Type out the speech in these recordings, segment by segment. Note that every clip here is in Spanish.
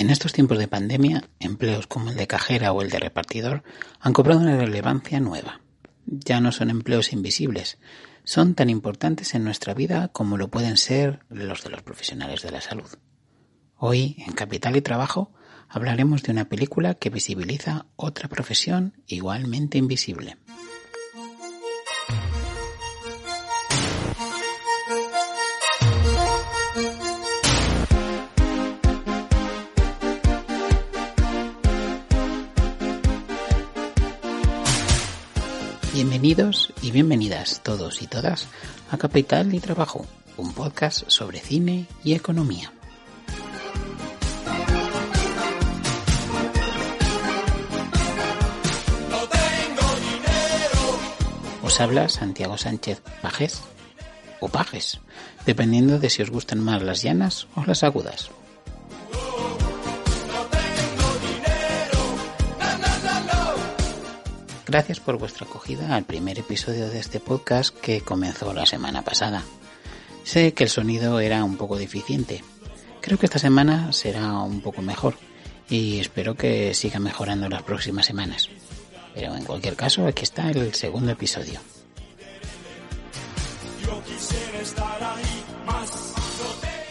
En estos tiempos de pandemia, empleos como el de cajera o el de repartidor han cobrado una relevancia nueva. Ya no son empleos invisibles, son tan importantes en nuestra vida como lo pueden ser los de los profesionales de la salud. Hoy, en Capital y Trabajo, hablaremos de una película que visibiliza otra profesión igualmente invisible. Bienvenidos y bienvenidas todos y todas a Capital y Trabajo, un podcast sobre cine y economía. Os habla Santiago Sánchez Pajes o Pajes, dependiendo de si os gustan más las llanas o las agudas. Gracias por vuestra acogida al primer episodio de este podcast que comenzó la semana pasada. Sé que el sonido era un poco deficiente. Creo que esta semana será un poco mejor y espero que siga mejorando las próximas semanas. Pero en cualquier caso, aquí está el segundo episodio.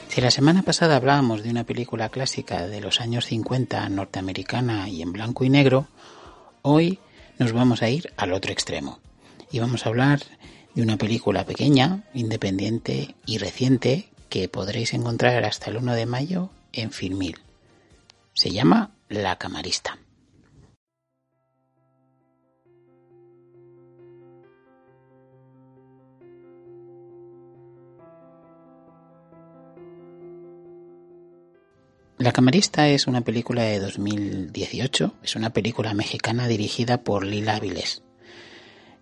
Si la semana pasada hablábamos de una película clásica de los años 50 norteamericana y en blanco y negro, hoy nos vamos a ir al otro extremo y vamos a hablar de una película pequeña, independiente y reciente que podréis encontrar hasta el 1 de mayo en Filmil. Se llama La Camarista. La camarista es una película de 2018, es una película mexicana dirigida por Lila Avilés.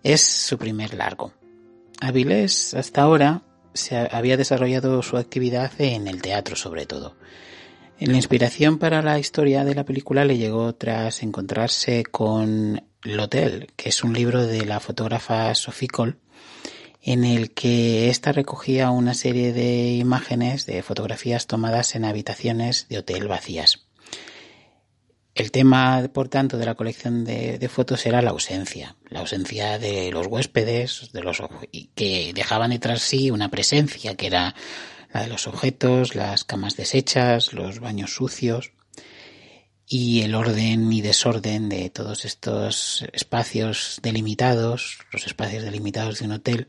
Es su primer largo. Avilés hasta ahora se había desarrollado su actividad en el teatro sobre todo. La inspiración para la historia de la película le llegó tras encontrarse con El Hotel, que es un libro de la fotógrafa Sophie Cole, en el que ésta recogía una serie de imágenes de fotografías tomadas en habitaciones de hotel vacías. El tema, por tanto, de la colección de, fotos era la ausencia, la ausencia de los huéspedes, de los que dejaban detrás sí una presencia que era la de los objetos, las camas deshechas, los baños sucios y el orden y desorden de todos estos espacios delimitados, los espacios delimitados de un hotel,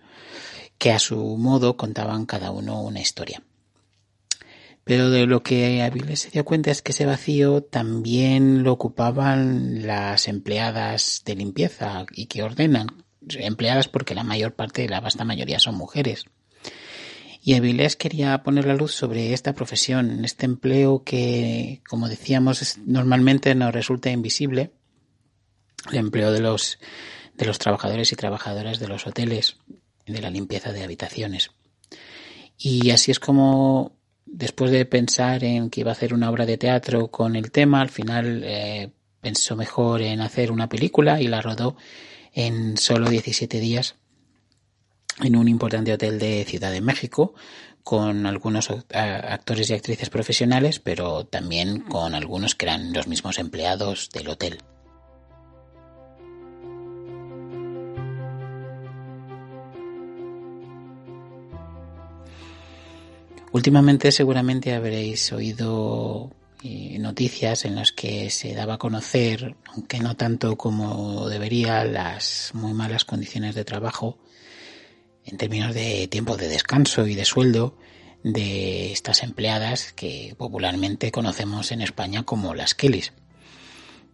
que a su modo contaban cada uno una historia. Pero de lo que Avilés se dio cuenta es que ese vacío también lo ocupaban las empleadas de limpieza y que ordenan, empleadas porque la mayor parte, la vasta mayoría son mujeres. Y Avilés quería poner la luz sobre esta profesión, este empleo que, como decíamos, normalmente nos resulta invisible, el empleo de los, de los trabajadores y trabajadoras de los hoteles, de la limpieza de habitaciones. Y así es como, después de pensar en que iba a hacer una obra de teatro con el tema, al final eh, pensó mejor en hacer una película y la rodó en solo 17 días en un importante hotel de Ciudad de México con algunos actores y actrices profesionales, pero también con algunos que eran los mismos empleados del hotel. Últimamente seguramente habréis oído eh, noticias en las que se daba a conocer, aunque no tanto como debería, las muy malas condiciones de trabajo en términos de tiempo de descanso y de sueldo de estas empleadas que popularmente conocemos en España como las Kellys.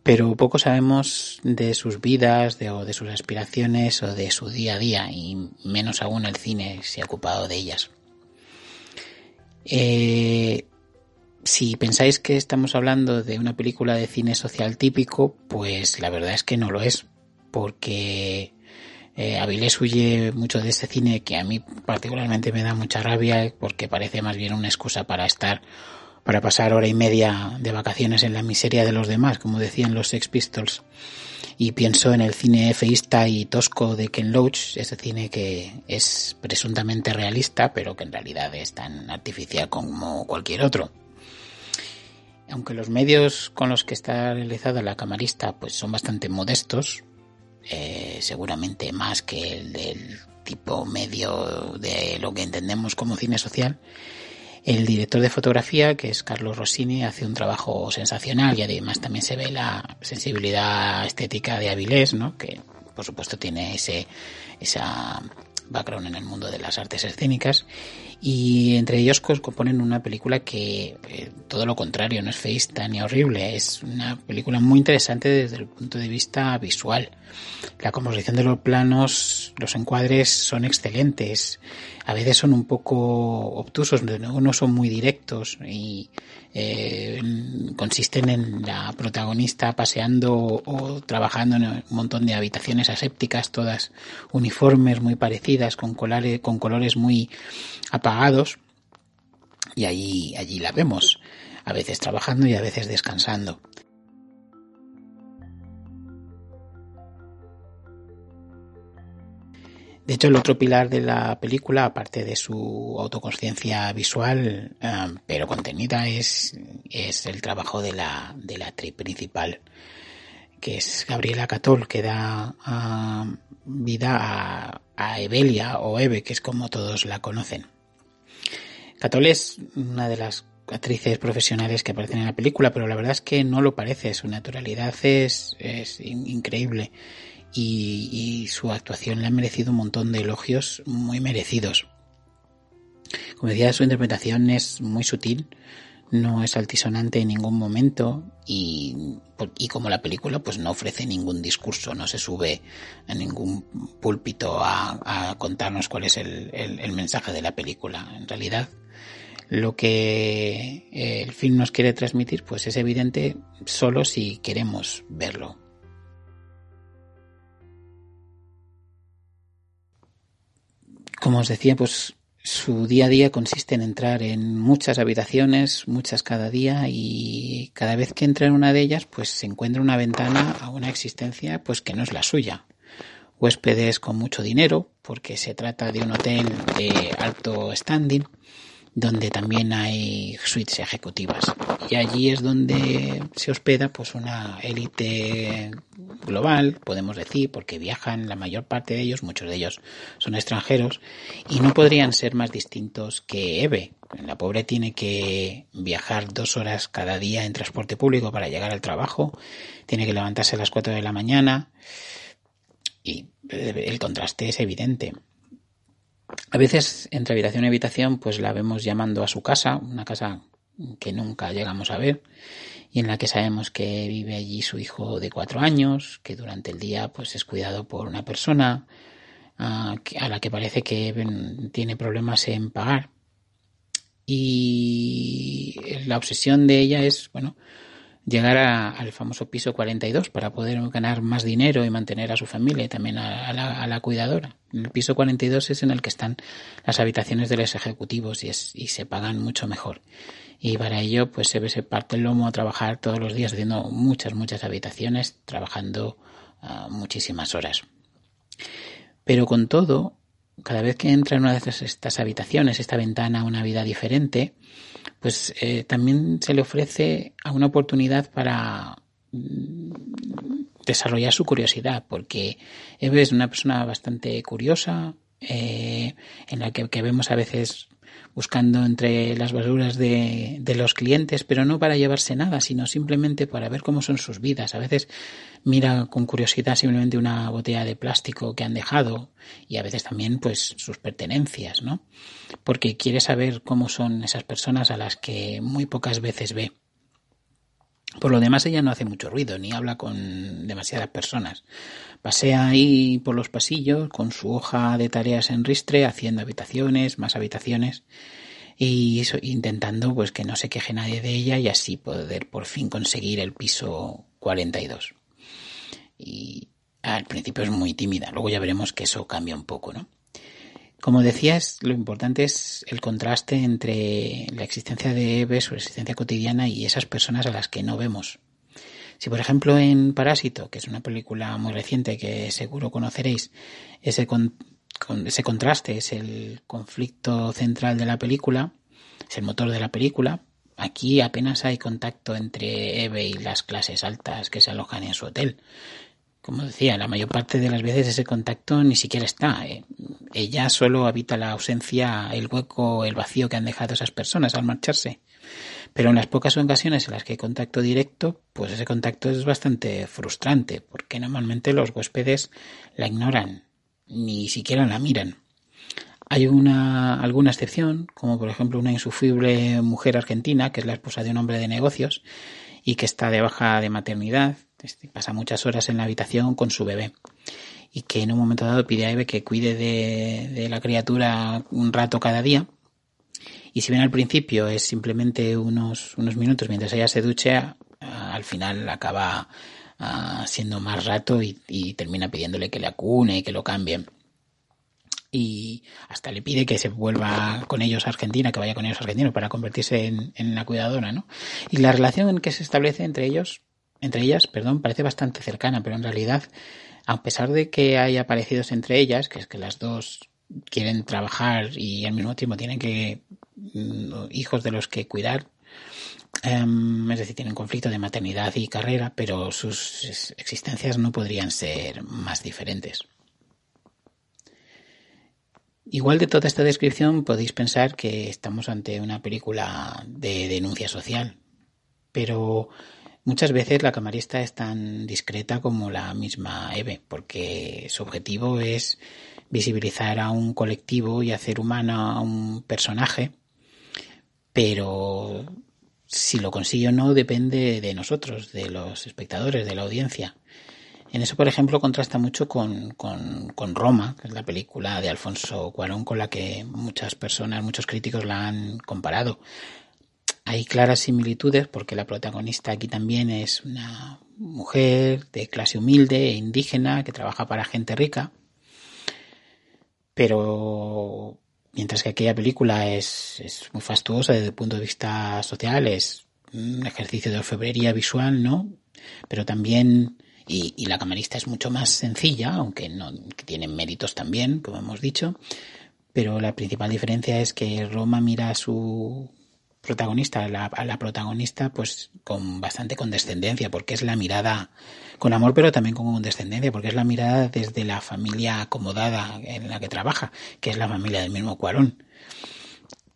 Pero poco sabemos de sus vidas, de, o de sus aspiraciones o de su día a día, y menos aún el cine se ha ocupado de ellas. Eh, si pensáis que estamos hablando de una película de cine social típico, pues la verdad es que no lo es, porque eh, Avilés huye mucho de este cine que a mí particularmente me da mucha rabia porque parece más bien una excusa para estar, para pasar hora y media de vacaciones en la miseria de los demás, como decían los Sex Pistols. Y pienso en el cine feísta y tosco de Ken Loach, ese cine que es presuntamente realista, pero que en realidad es tan artificial como cualquier otro. aunque los medios con los que está realizada la camarista pues son bastante modestos, eh, seguramente más que el del tipo medio de lo que entendemos como cine social, el director de fotografía, que es Carlos Rossini, hace un trabajo sensacional y además también se ve la sensibilidad estética de Avilés, ¿no? que por supuesto tiene ese esa background en el mundo de las artes escénicas y entre ellos componen una película que eh, todo lo contrario, no es feista ni horrible, es una película muy interesante desde el punto de vista visual. La composición de los planos, los encuadres son excelentes, a veces son un poco obtusos, no son muy directos y eh, consisten en la protagonista paseando o trabajando en un montón de habitaciones asépticas, todas uniformes, muy parecidas, con, colores, con colores muy apagados. Y allí, allí la vemos, a veces trabajando y a veces descansando. De hecho, el otro pilar de la película, aparte de su autoconsciencia visual, eh, pero contenida, es, es el trabajo de la, de la actriz principal, que es Gabriela Catol, que da ah, vida a, a Evelia o Eve, que es como todos la conocen. Catol es una de las actrices profesionales que aparecen en la película, pero la verdad es que no lo parece, su naturalidad es, es increíble y, su actuación le ha merecido un montón de elogios muy merecidos. Como decía, su interpretación es muy sutil, no es altisonante en ningún momento y, y, como la película pues no ofrece ningún discurso, no se sube a ningún púlpito a, contarnos cuál es el, el, mensaje de la película. En realidad lo que el film nos quiere transmitir pues es evidente solo si queremos verlo. Como os decía, pues su día a día consiste en entrar en muchas habitaciones, muchas cada día, y cada vez que entra en una de ellas, pues se encuentra una ventana a una existencia pues que no es la suya. Huéspedes con mucho dinero, porque se trata de un hotel de alto standing, donde también hay suites ejecutivas. Y allí es donde se hospeda pues una élite global, podemos decir, porque viajan la mayor parte de ellos, muchos de ellos son extranjeros, y no podrían ser más distintos que Eve. La pobre tiene que viajar dos horas cada día en transporte público para llegar al trabajo, tiene que levantarse a las cuatro de la mañana, y el contraste es evidente. A veces entre habitación y habitación pues la vemos llamando a su casa, una casa que nunca llegamos a ver y en la que sabemos que vive allí su hijo de cuatro años, que durante el día pues es cuidado por una persona a, la que parece que tiene problemas en pagar. Y la obsesión de ella es bueno llegar al famoso piso 42 para poder ganar más dinero y mantener a su familia y también a, la, cuidadora. El piso 42 es en el que están las habitaciones de los ejecutivos y, es, y se pagan mucho mejor. Y para ello, pues se, se parte el lomo a trabajar todos los días haciendo muchas, muchas habitaciones, trabajando ah, muchísimas horas. Pero con todo, cada vez que entra en una de estas habitaciones, esta ventana a una vida diferente, pues eh, también se le ofrece una oportunidad para mm, desarrollar su curiosidad, porque Eve es una persona bastante curiosa, eh, en la que, vemos a veces buscando entre las basuras de, los clientes, pero no para llevarse nada, sino simplemente para ver cómo son sus vidas. A veces mira con curiosidad simplemente una botella de plástico que han dejado y a veces también pues sus pertenencias, ¿no? Porque quiere saber cómo son esas personas a las que muy pocas veces ve. Por lo demás, ella no hace mucho ruido ni habla con demasiadas personas. Pasea ahí por los pasillos con su hoja de tareas en ristre, haciendo habitaciones, más habitaciones y intentando pues que no se queje nadie de ella y así poder por fin conseguir el piso 42. Y al principio es muy tímida, luego ya veremos que eso cambia un poco, ¿no? Como decías, lo importante es el contraste entre la existencia de Eve, su existencia cotidiana y esas personas a las que no vemos. Si, por ejemplo, en Parásito, que es una película muy reciente que seguro conoceréis, ese, ese contraste es el conflicto central de la película, es el motor de la película, aquí apenas hay contacto entre Eve y las clases altas que se alojan en su hotel. Como decía, la mayor parte de las veces ese contacto ni siquiera está. Eh. Ella solo habita la ausencia, el hueco, el vacío que han dejado esas personas al marcharse. Pero en las pocas ocasiones en las que hay contacto directo, pues ese contacto es bastante frustrante, porque normalmente los huéspedes la ignoran, ni siquiera la miran. Hay una, alguna excepción, como por ejemplo una insufrible mujer argentina, que es la esposa de un hombre de negocios, y que está de baja de maternidad, este, pasa muchas horas en la habitación con su bebé y que en un momento dado pide a Eve que cuide de, la criatura un rato cada día y si bien al principio es simplemente unos, unos minutos mientras ella se ducha, al final acaba ah, siendo más rato y, termina pidiéndole que le acune y que lo cambien. Y hasta le pide que se vuelva con ellos a Argentina, que vaya con ellos a Argentina para convertirse en, en la cuidadora, ¿no? Y la relación que se establece entre ellos, entre ellas, perdón, parece bastante cercana, pero en realidad, a pesar de que haya parecidos entre ellas, que es que las dos quieren trabajar y al mismo tiempo tienen que mm, hijos de los que cuidar em, es decir tienen conflicto de maternidad y carrera pero sus existencias no podrían ser más diferentes. Igual de toda esta descripción podéis pensar que estamos ante una película de denuncia social pero Muchas veces la camarista es tan discreta como la misma Eve, porque su objetivo es visibilizar a un colectivo y hacer humano a un personaje, pero si lo consigue o no depende de nosotros, de los espectadores, de la audiencia. En eso, por ejemplo, contrasta mucho con, con, con, Roma, que es la película de Alfonso Cuarón con la que muchas personas, muchos críticos la han comparado. Hay claras similitudes porque la protagonista aquí también es una mujer de clase humilde e indígena que trabaja para gente rica pero mientras que aquella película es, es muy fastuosa desde el punto de vista social, es un ejercicio de orfebrería visual, ¿no? Pero también, y, la camarista es mucho más sencilla, aunque no, que tiene méritos también, como hemos dicho, pero la principal diferencia es que Roma mira su protagonista, a la, a la protagonista, pues con bastante condescendencia, porque es la mirada con amor, pero también con condescendencia, porque es la mirada desde la familia acomodada en la que trabaja, que es la familia del mismo Cuarón.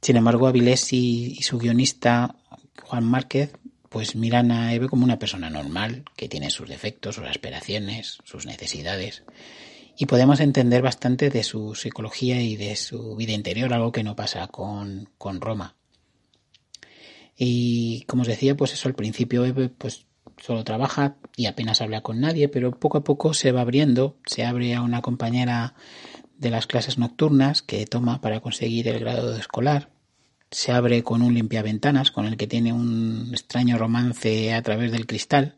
Sin embargo, Avilés y, y su guionista, Juan Márquez, pues miran a Eve como una persona normal, que tiene sus defectos, sus aspiraciones, sus necesidades. Y podemos entender bastante de su psicología y de su vida interior, algo que no pasa con, con Roma. Y como os decía, pues eso al principio Eve pues solo trabaja y apenas habla con nadie, pero poco a poco se va abriendo, se abre a una compañera de las clases nocturnas que toma para conseguir el grado de escolar, se abre con un limpiaventanas con el que tiene un extraño romance a través del cristal,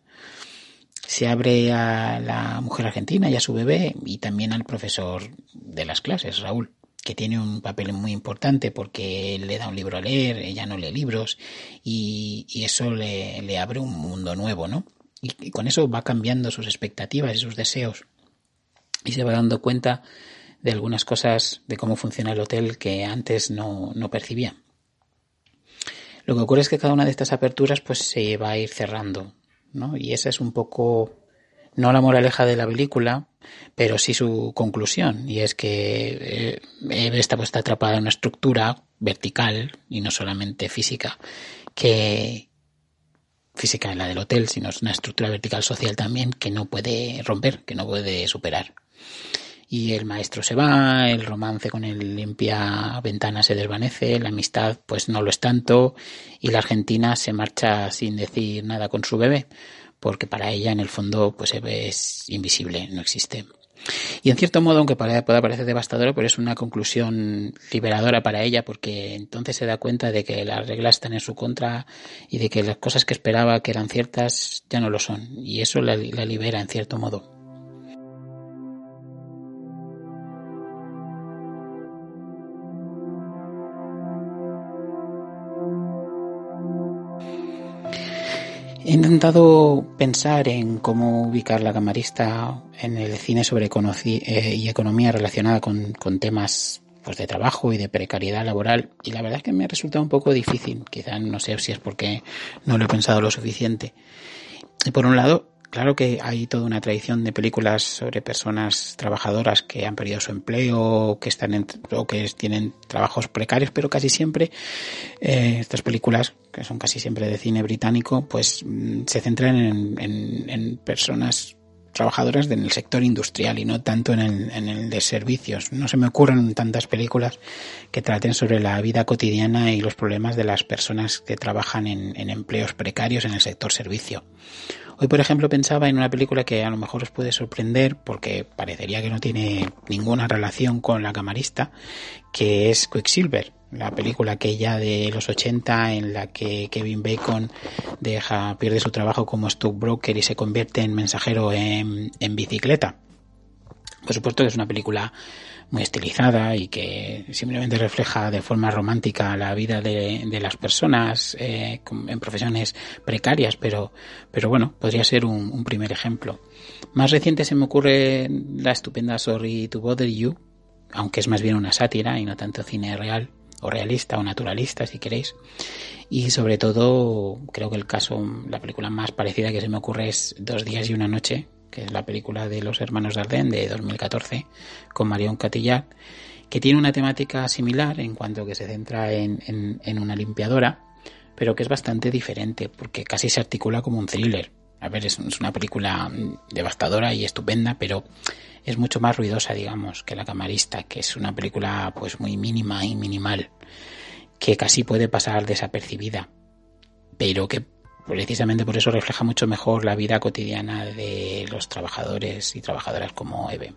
se abre a la mujer argentina y a su bebé y también al profesor de las clases, Raúl que tiene un papel muy importante porque él le da un libro a leer, ella no lee libros y, eso le, abre un mundo nuevo, ¿no? Y, con eso va cambiando sus expectativas y sus deseos y se va dando cuenta de algunas cosas de cómo funciona el hotel que antes no, no percibía. Lo que ocurre es que cada una de estas aperturas pues se va a ir cerrando, ¿no? Y esa es un poco no la moraleja de la película, pero sí su conclusión, y es que eh, está puesta atrapada en una estructura vertical y no solamente física, que física en la del hotel, sino es una estructura vertical social también que no puede romper, que no puede superar. Y el maestro se va, el romance con el limpia ventana se desvanece, la amistad pues no lo es tanto, y la Argentina se marcha sin decir nada con su bebé porque para ella en el fondo pues es invisible, no existe. Y en cierto modo, aunque pueda parecer devastador, pero es una conclusión liberadora para ella, porque entonces se da cuenta de que las reglas están en su contra y de que las cosas que esperaba que eran ciertas ya no lo son. Y eso la, la libera en cierto modo. He intentado pensar en cómo ubicar la camarista en el cine sobre eh, y economía relacionada con, temas pues de trabajo y de precariedad laboral y la verdad es que me ha resultado un poco difícil, quizá no sé si es porque no lo he pensado lo suficiente. Y por un lado, claro que hay toda una tradición de películas sobre personas trabajadoras que han perdido su empleo que están en, o que tienen trabajos precarios, pero casi siempre eh, estas películas, que son casi siempre de cine británico, pues mm, se centran en, en, en personas trabajadoras en el sector industrial y no tanto en el, en el de servicios. No se me ocurren tantas películas que traten sobre la vida cotidiana y los problemas de las personas que trabajan en, en empleos precarios en el sector servicio. Hoy, por ejemplo, pensaba en una película que a lo mejor os puede sorprender porque parecería que no tiene ninguna relación con la camarista, que es Quicksilver, la película aquella de los 80 en la que Kevin Bacon deja, pierde su trabajo como stockbroker y se convierte en mensajero en, en bicicleta. Por supuesto que es una película muy estilizada y que simplemente refleja de forma romántica la vida de, las personas eh, en profesiones precarias, pero, pero bueno, podría ser un, un, primer ejemplo. Más reciente se me ocurre la estupenda Sorry to Bother You, aunque es más bien una sátira y no tanto cine real, o realista o naturalista si queréis. Y sobre todo creo que el caso, la película más parecida que se me ocurre es Dos días y una noche, que es la película de los hermanos Dardenne de 2014 con Marion Cotillard, que tiene una temática similar en cuanto que se centra en, en, una limpiadora, pero que es bastante diferente porque casi se articula como un thriller. A ver, es, es una película devastadora y estupenda, pero es mucho más ruidosa, digamos, que La Camarista, que es una película pues muy mínima y minimal, que casi puede pasar desapercibida, pero que precisamente por eso refleja mucho mejor la vida cotidiana de los trabajadores y trabajadoras como Eve.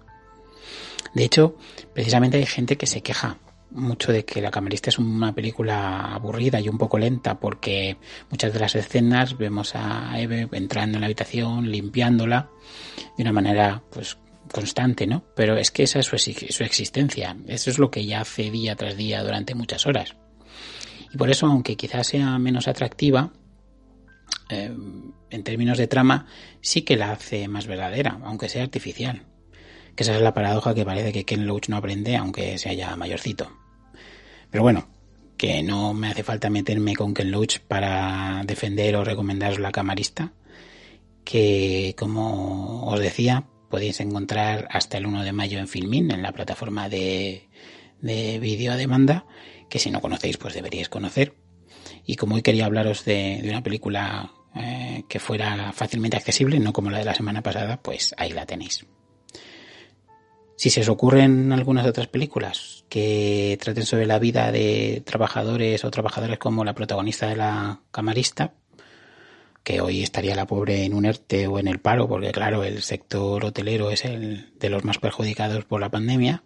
De hecho, precisamente hay gente que se queja mucho de que La Camarista es una película aburrida y un poco lenta porque muchas de las escenas vemos a Eve entrando en la habitación, limpiándola de una manera pues constante, ¿no? Pero es que esa es su, su existencia, eso es lo que ella hace día tras día durante muchas horas. Y por eso, aunque quizás sea menos atractiva, eh, en términos de trama, sí que la hace más verdadera, aunque sea artificial. Que esa es la paradoja que parece que Ken Loach no aprende, aunque sea ya mayorcito. Pero bueno, que no me hace falta meterme con Ken Loach para defender o recomendaros la camarista, que como os decía, podéis encontrar hasta el 1 de mayo en Filmin, en la plataforma de, de vídeo a demanda, que si no conocéis, pues deberíais conocer. Y como hoy quería hablaros de, una película eh, que fuera fácilmente accesible, no como la de la semana pasada, pues ahí la tenéis. Si se os ocurren algunas otras películas que traten sobre la vida de trabajadores o trabajadores como la protagonista de la camarista, que hoy estaría la pobre en un ERTE o en el paro, porque claro, el sector hotelero es el de los más perjudicados por la pandemia,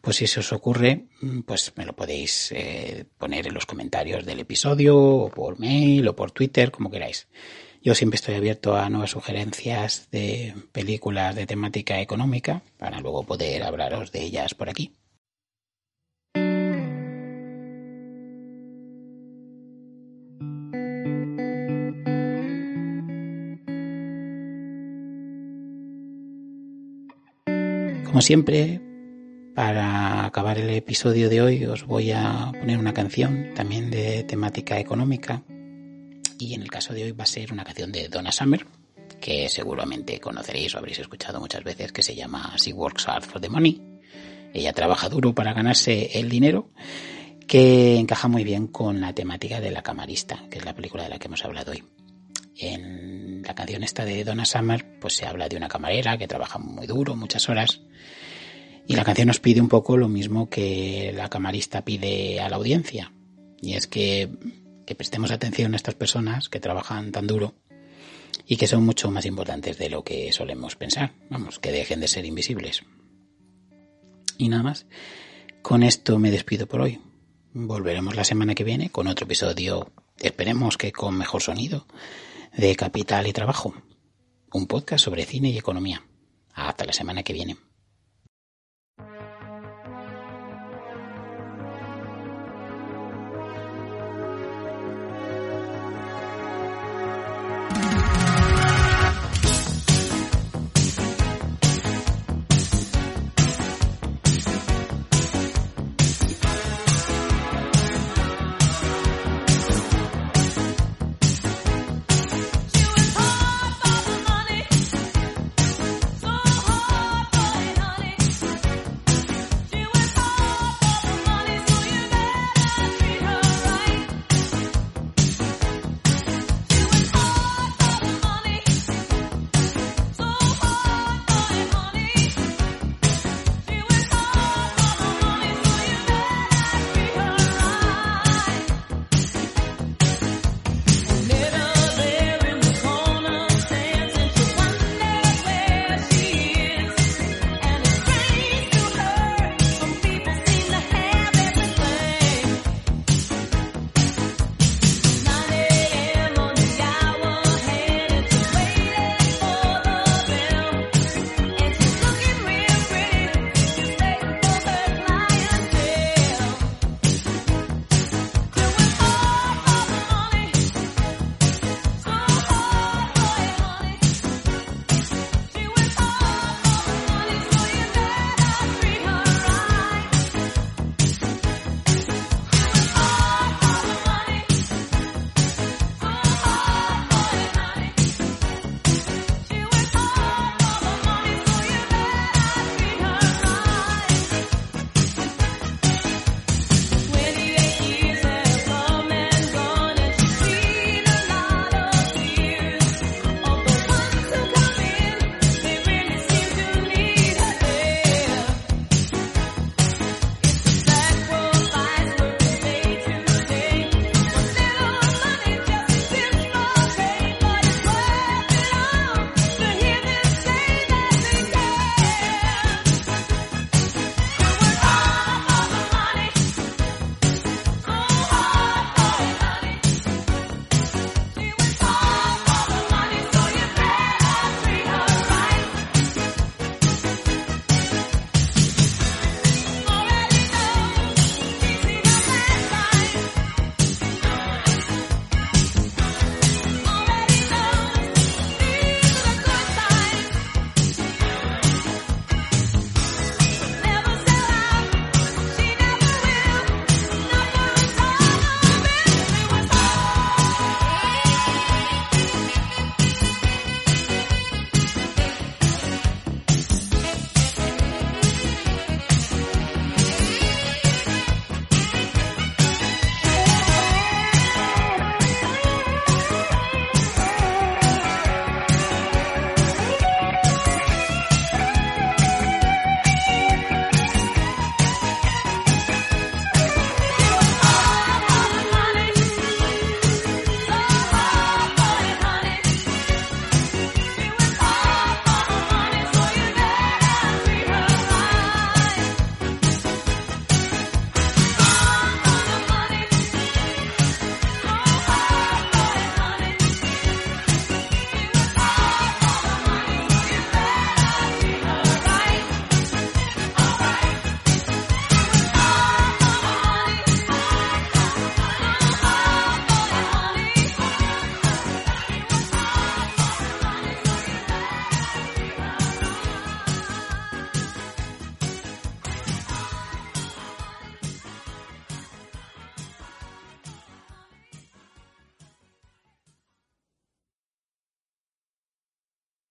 pues si se os ocurre, pues me lo podéis eh, poner en los comentarios del episodio, o por mail, o por Twitter, como queráis. Yo siempre estoy abierto a nuevas sugerencias de películas de temática económica, para luego poder hablaros de ellas por aquí. Como siempre, para acabar el episodio de hoy os voy a poner una canción también de temática económica y en el caso de hoy va a ser una canción de Donna Summer que seguramente conoceréis o habréis escuchado muchas veces que se llama She Works Hard for the Money. Ella trabaja duro para ganarse el dinero que encaja muy bien con la temática de La Camarista, que es la película de la que hemos hablado hoy. La canción esta de Donna Summer, pues se habla de una camarera que trabaja muy duro, muchas horas. Y la canción nos pide un poco lo mismo que la camarista pide a la audiencia. Y es que, que prestemos atención a estas personas que trabajan tan duro y que son mucho más importantes de lo que solemos pensar. Vamos, que dejen de ser invisibles. Y nada más. Con esto me despido por hoy. Volveremos la semana que viene con otro episodio, esperemos que con mejor sonido de Capital y Trabajo, un podcast sobre cine y economía. Hasta la semana que viene.